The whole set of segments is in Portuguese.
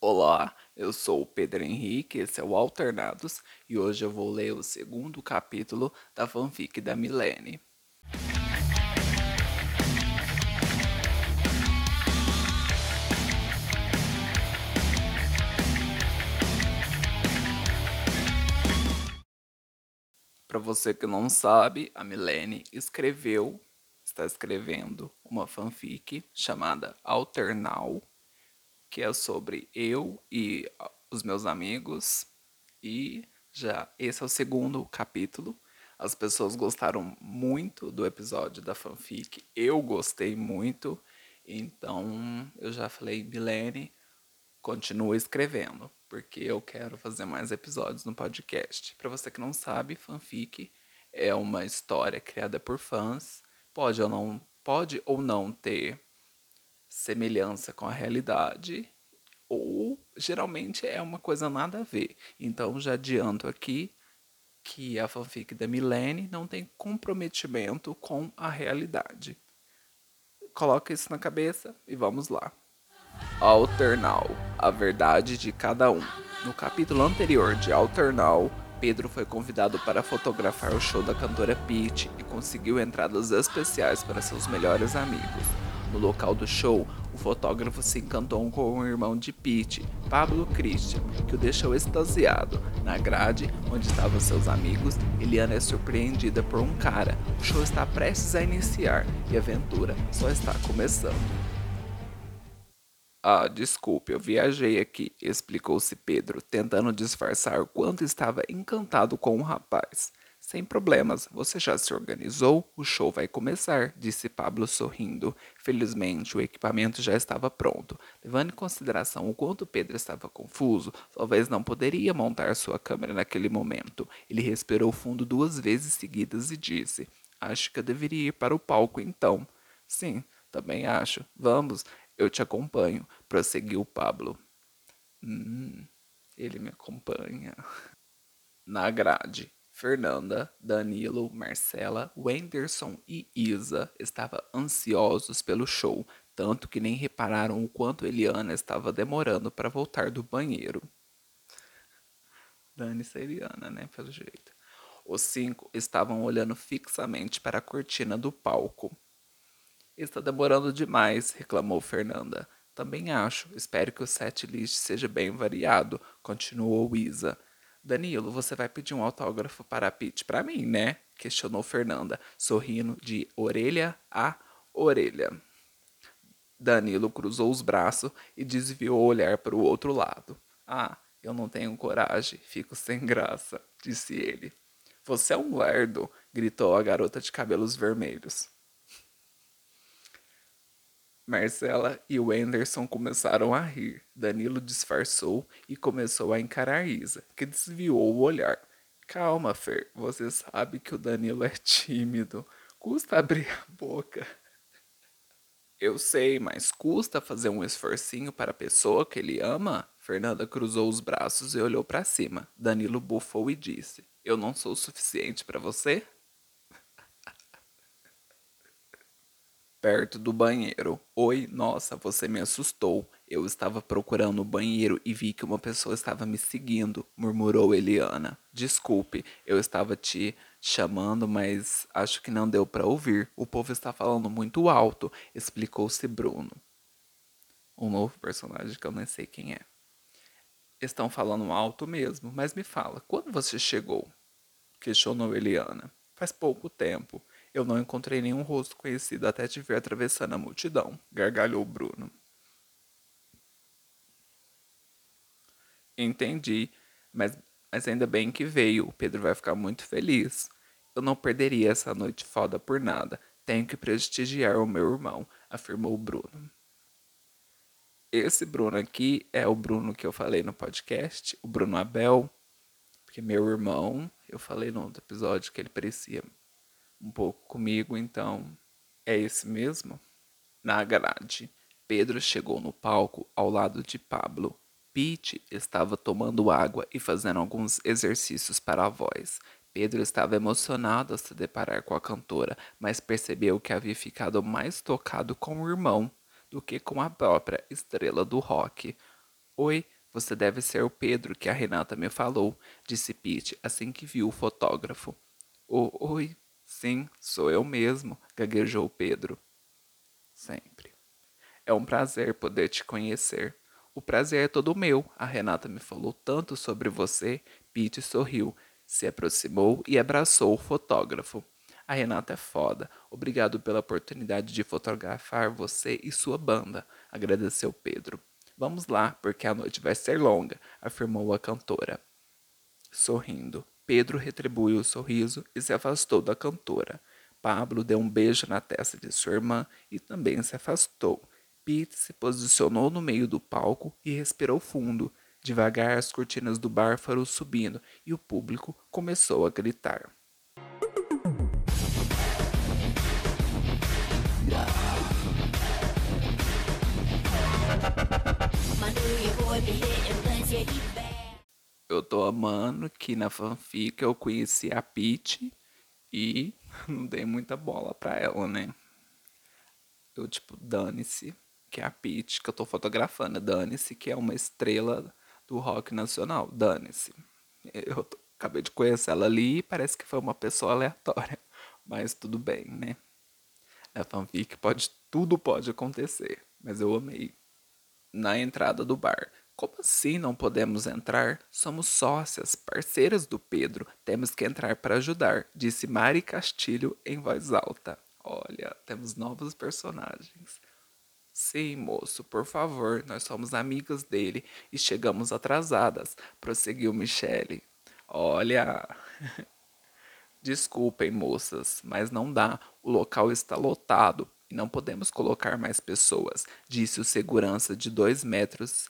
Olá, eu sou o Pedro Henrique, esse é o Alternados e hoje eu vou ler o segundo capítulo da fanfic da Milene. Para você que não sabe, a Milene escreveu, está escrevendo uma fanfic chamada Alternal que é sobre eu e os meus amigos. E já esse é o segundo capítulo. As pessoas gostaram muito do episódio da fanfic. Eu gostei muito. Então eu já falei, Milene, continua escrevendo, porque eu quero fazer mais episódios no podcast. Para você que não sabe, fanfic é uma história criada por fãs. Pode ou não, pode ou não ter semelhança com a realidade ou geralmente é uma coisa nada a ver. Então já adianto aqui que a fanfic da Milene não tem comprometimento com a realidade. Coloca isso na cabeça e vamos lá. Alternal, a verdade de cada um. No capítulo anterior de Alternal, Pedro foi convidado para fotografar o show da cantora Peach e conseguiu entradas especiais para seus melhores amigos. No local do show, o fotógrafo se encantou com o irmão de Pete, Pablo Christian, que o deixou extasiado. Na grade, onde estavam seus amigos, Eliana é surpreendida por um cara. O show está prestes a iniciar e a aventura só está começando. Ah, desculpe, eu viajei aqui, explicou-se Pedro, tentando disfarçar o quanto estava encantado com o rapaz. Sem problemas, você já se organizou? O show vai começar, disse Pablo sorrindo. Felizmente, o equipamento já estava pronto. Levando em consideração o quanto Pedro estava confuso, talvez não poderia montar sua câmera naquele momento. Ele respirou fundo duas vezes seguidas e disse: Acho que eu deveria ir para o palco então. Sim, também acho. Vamos, eu te acompanho, prosseguiu Pablo. Hum, ele me acompanha. Na grade. Fernanda, Danilo, Marcela, Wenderson e Isa estavam ansiosos pelo show, tanto que nem repararam o quanto Eliana estava demorando para voltar do banheiro. Dane-se Eliana, né, pelo jeito. Os cinco estavam olhando fixamente para a cortina do palco. Está demorando demais, reclamou Fernanda. Também acho. Espero que o set list seja bem variado, continuou Isa. Danilo, você vai pedir um autógrafo para a Pete para mim, né? Questionou Fernanda, sorrindo de orelha a orelha. Danilo cruzou os braços e desviou o olhar para o outro lado. Ah, eu não tenho coragem, fico sem graça, disse ele. Você é um lerdo, gritou a garota de cabelos vermelhos. Marcela e o Anderson começaram a rir. Danilo disfarçou e começou a encarar Isa, que desviou o olhar. Calma, Fer, você sabe que o Danilo é tímido. Custa abrir a boca. Eu sei, mas custa fazer um esforcinho para a pessoa que ele ama? Fernanda cruzou os braços e olhou para cima. Danilo bufou e disse: Eu não sou o suficiente para você? Perto do banheiro. Oi, nossa, você me assustou. Eu estava procurando o banheiro e vi que uma pessoa estava me seguindo, murmurou Eliana. Desculpe, eu estava te chamando, mas acho que não deu para ouvir. O povo está falando muito alto, explicou-se Bruno. Um novo personagem que eu nem sei quem é. Estão falando alto mesmo, mas me fala, quando você chegou? Questionou Eliana. Faz pouco tempo. Eu não encontrei nenhum rosto conhecido até te ver atravessando a multidão, gargalhou Bruno. Entendi, mas, mas ainda bem que veio. O Pedro vai ficar muito feliz. Eu não perderia essa noite foda por nada. Tenho que prestigiar o meu irmão, afirmou Bruno. Esse Bruno aqui é o Bruno que eu falei no podcast, o Bruno Abel, porque meu irmão, eu falei no outro episódio que ele parecia um pouco comigo, então é esse mesmo? Na grade, Pedro chegou no palco ao lado de Pablo. Pete estava tomando água e fazendo alguns exercícios para a voz. Pedro estava emocionado ao se deparar com a cantora, mas percebeu que havia ficado mais tocado com o irmão do que com a própria estrela do rock. Oi, você deve ser o Pedro que a Renata me falou, disse Pete assim que viu o fotógrafo. Oi, sim, sou eu mesmo, gaguejou Pedro. Sempre. É um prazer poder te conhecer. O prazer é todo meu. A Renata me falou tanto sobre você. Pete sorriu, se aproximou e abraçou o fotógrafo. A Renata é foda. Obrigado pela oportunidade de fotografar você e sua banda, agradeceu Pedro. Vamos lá, porque a noite vai ser longa, afirmou a cantora. Sorrindo, Pedro retribuiu o sorriso e se afastou da cantora. Pablo deu um beijo na testa de sua irmã e também se afastou. Pete se posicionou no meio do palco e respirou fundo. Devagar as cortinas do bar foram subindo e o público começou a gritar. Eu tô amando que na fanfic eu conheci a Peach e não dei muita bola pra ela, né? Eu, tipo, dane-se, que é a Peach que eu tô fotografando. Dane-se, que é uma estrela do rock nacional. Dane-se. Eu tô, acabei de conhecer ela ali e parece que foi uma pessoa aleatória. Mas tudo bem, né? Na fanfic pode, tudo pode acontecer. Mas eu amei. Na entrada do bar. Como assim não podemos entrar? Somos sócias, parceiras do Pedro. Temos que entrar para ajudar, disse Mari Castilho em voz alta. Olha, temos novos personagens. Sim, moço, por favor, nós somos amigas dele e chegamos atrasadas, prosseguiu Michele. Olha. Desculpem, moças, mas não dá. O local está lotado e não podemos colocar mais pessoas, disse o segurança de dois metros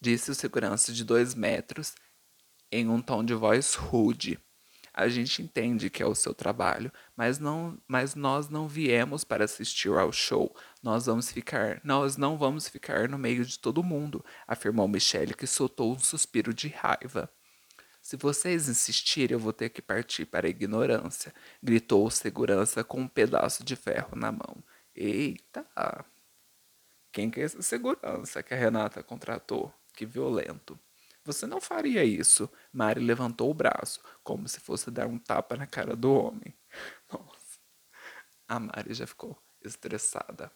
disse o segurança de dois metros em um tom de voz rude. A gente entende que é o seu trabalho, mas não, mas nós não viemos para assistir ao show. Nós vamos ficar, nós não vamos ficar no meio de todo mundo, afirmou Michelle, que soltou um suspiro de raiva. Se vocês insistirem, eu vou ter que partir para a ignorância, gritou o segurança com um pedaço de ferro na mão. Eita! Quem que é essa segurança que a Renata contratou? Que violento. Você não faria isso. Mari levantou o braço, como se fosse dar um tapa na cara do homem. Nossa. A Mari já ficou estressada.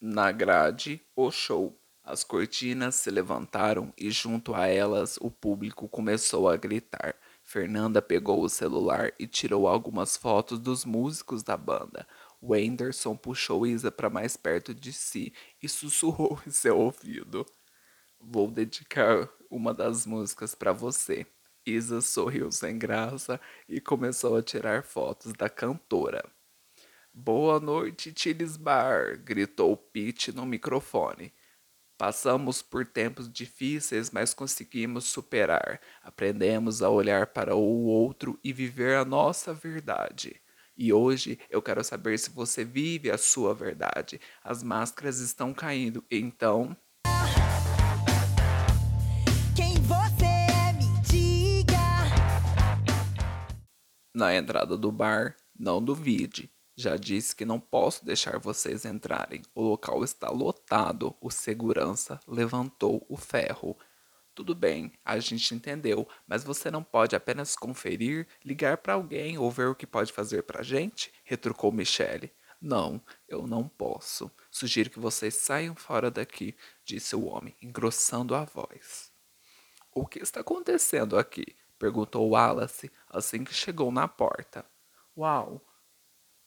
Na grade, o show. As cortinas se levantaram e junto a elas o público começou a gritar. Fernanda pegou o celular e tirou algumas fotos dos músicos da banda. Wenderson puxou Isa para mais perto de si e sussurrou em seu ouvido. Vou dedicar uma das músicas para você. Isa sorriu sem graça e começou a tirar fotos da cantora. Boa noite, Chiles Bar! gritou Pete no microfone. Passamos por tempos difíceis, mas conseguimos superar. Aprendemos a olhar para o outro e viver a nossa verdade. E hoje eu quero saber se você vive a sua verdade. As máscaras estão caindo, então Na entrada do bar, não duvide. Já disse que não posso deixar vocês entrarem. O local está lotado. O segurança levantou o ferro. Tudo bem, a gente entendeu, mas você não pode apenas conferir, ligar para alguém ou ver o que pode fazer para a gente? retrucou Michele. Não, eu não posso. Sugiro que vocês saiam fora daqui, disse o homem, engrossando a voz. O que está acontecendo aqui? Perguntou Wallace assim que chegou na porta. Uau!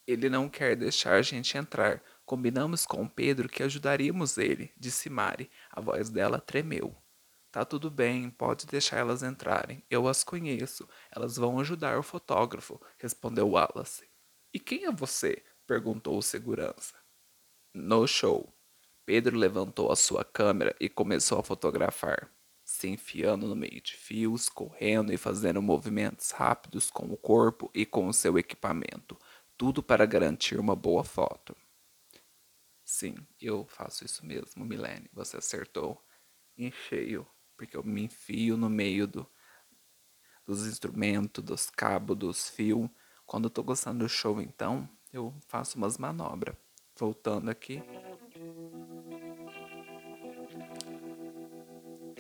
Ele não quer deixar a gente entrar. Combinamos com Pedro que ajudaríamos ele, disse Mari. A voz dela tremeu. Tá tudo bem, pode deixar elas entrarem. Eu as conheço. Elas vão ajudar o fotógrafo, respondeu Wallace. E quem é você? perguntou o segurança. No show. Pedro levantou a sua câmera e começou a fotografar se enfiando no meio de fios, correndo e fazendo movimentos rápidos com o corpo e com o seu equipamento, tudo para garantir uma boa foto. Sim, eu faço isso mesmo, Milene. Você acertou em cheio, porque eu me enfio no meio do, dos instrumentos, dos cabos, dos fios. Quando eu tô gostando do show, então, eu faço umas manobras. Voltando aqui.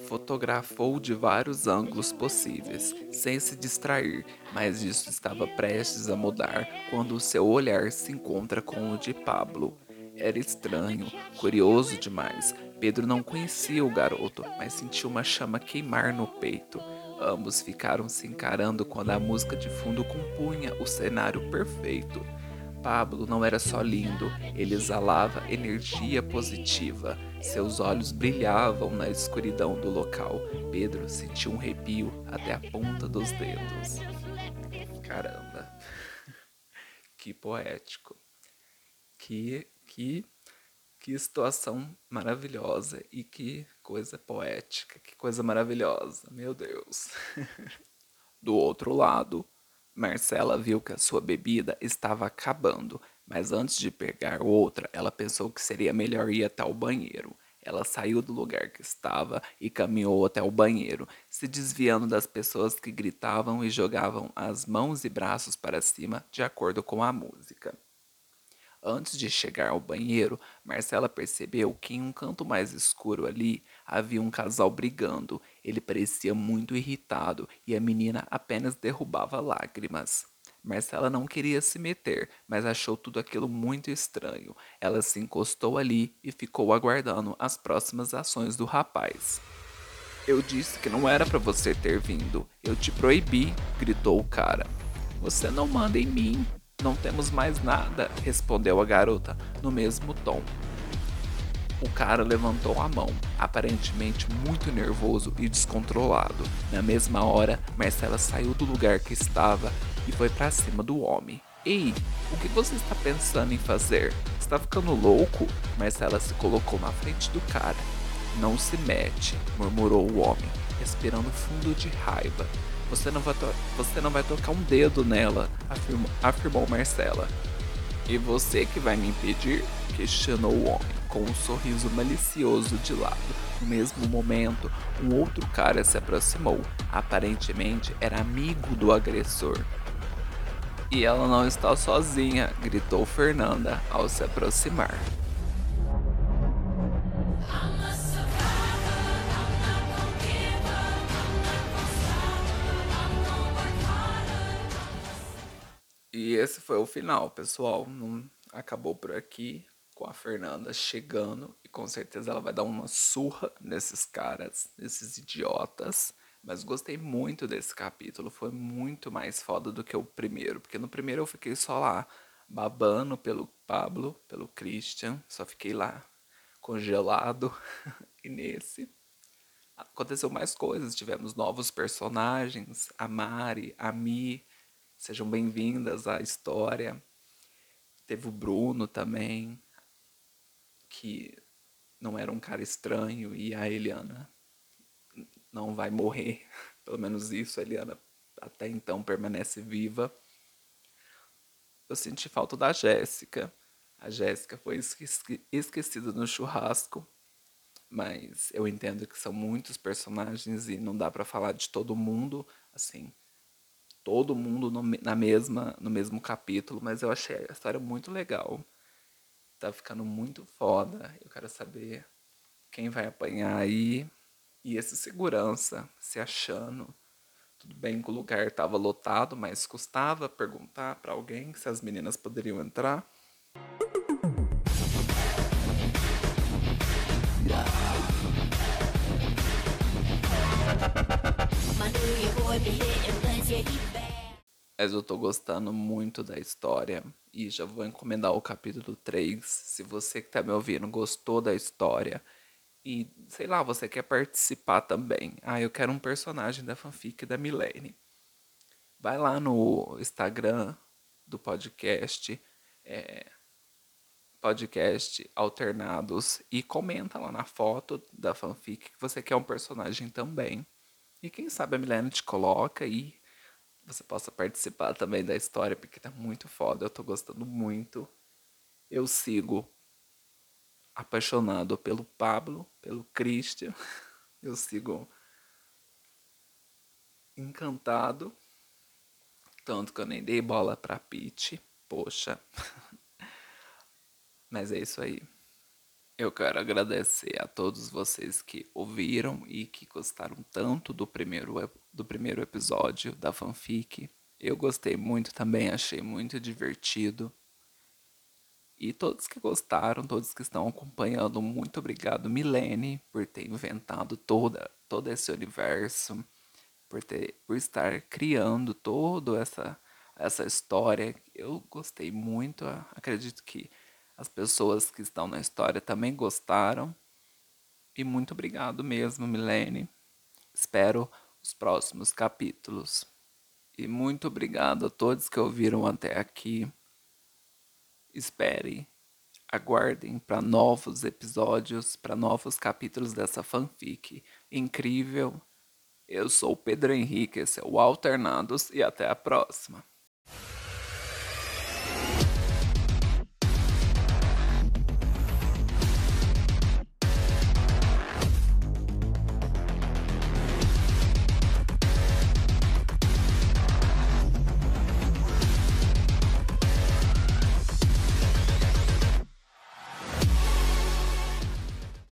Fotografou de vários ângulos possíveis, sem se distrair, mas isso estava prestes a mudar quando o seu olhar se encontra com o de Pablo. Era estranho, curioso demais. Pedro não conhecia o garoto, mas sentiu uma chama queimar no peito. Ambos ficaram se encarando quando a música de fundo compunha o cenário perfeito. Pablo não era só lindo, ele exalava energia positiva. Seus olhos brilhavam na escuridão do local. Pedro sentiu um arrepio até a ponta dos dedos. Caramba. Que poético. Que que que situação maravilhosa e que coisa poética, que coisa maravilhosa. Meu Deus. Do outro lado, Marcela viu que a sua bebida estava acabando, mas antes de pegar outra, ela pensou que seria melhor ir até o banheiro. Ela saiu do lugar que estava e caminhou até o banheiro, se desviando das pessoas que gritavam e jogavam as mãos e braços para cima de acordo com a música. Antes de chegar ao banheiro, Marcela percebeu que em um canto mais escuro ali havia um casal brigando. Ele parecia muito irritado e a menina apenas derrubava lágrimas. Marcela não queria se meter, mas achou tudo aquilo muito estranho. Ela se encostou ali e ficou aguardando as próximas ações do rapaz. Eu disse que não era para você ter vindo. Eu te proibi, gritou o cara. Você não manda em mim, não temos mais nada, respondeu a garota no mesmo tom. O cara levantou a mão, aparentemente muito nervoso e descontrolado. Na mesma hora, Marcela saiu do lugar que estava e foi para cima do homem. Ei, o que você está pensando em fazer? Está ficando louco? Marcela se colocou na frente do cara. Não se mete, murmurou o homem, respirando fundo de raiva. Você não vai, você não vai tocar um dedo nela, afirmou, afirmou Marcela. E você que vai me impedir? questionou o homem, com um sorriso malicioso de lado. No mesmo momento, um outro cara se aproximou. Aparentemente era amigo do agressor. E ela não está sozinha, gritou Fernanda ao se aproximar. E esse foi o final, pessoal. Não acabou por aqui com a Fernanda chegando e com certeza ela vai dar uma surra nesses caras, nesses idiotas. Mas gostei muito desse capítulo, foi muito mais foda do que o primeiro, porque no primeiro eu fiquei só lá babando pelo Pablo, pelo Christian, só fiquei lá congelado. e nesse aconteceu mais coisas, tivemos novos personagens, a Mari, a Mi, Sejam bem-vindas à história. Teve o Bruno também, que não era um cara estranho, e a Eliana não vai morrer. Pelo menos isso, a Eliana até então permanece viva. Eu senti falta da Jéssica. A Jéssica foi esquecida no churrasco, mas eu entendo que são muitos personagens e não dá para falar de todo mundo, assim, todo mundo no, na mesma, no mesmo capítulo, mas eu achei a história muito legal. Tá ficando muito foda. Eu quero saber quem vai apanhar aí. E esse segurança se achando. Tudo bem que o lugar estava lotado, mas custava perguntar para alguém se as meninas poderiam entrar. Mas eu tô gostando muito da história e já vou encomendar o capítulo 3. Se você que tá me ouvindo gostou da história e, sei lá, você quer participar também. Ah, eu quero um personagem da fanfic da Milene. Vai lá no Instagram do podcast, é, podcast Alternados, e comenta lá na foto da fanfic que você quer um personagem também. E quem sabe a Milene te coloca e você possa participar também da história, porque tá muito foda, eu tô gostando muito. Eu sigo apaixonado pelo Pablo, pelo Christian. Eu sigo encantado. Tanto que eu nem dei bola pra Pete. Poxa. Mas é isso aí. Eu quero agradecer a todos vocês que ouviram e que gostaram tanto do primeiro, do primeiro episódio da fanfic. Eu gostei muito também, achei muito divertido. E todos que gostaram, todos que estão acompanhando, muito obrigado, Milene, por ter inventado toda, todo esse universo, por, ter, por estar criando toda essa, essa história. Eu gostei muito, acredito que as pessoas que estão na história também gostaram. E muito obrigado mesmo, Milene. Espero os próximos capítulos. E muito obrigado a todos que ouviram até aqui espere, aguardem para novos episódios, para novos capítulos dessa fanfic incrível. Eu sou o Pedro Henrique, esse é o Alternados e até a próxima.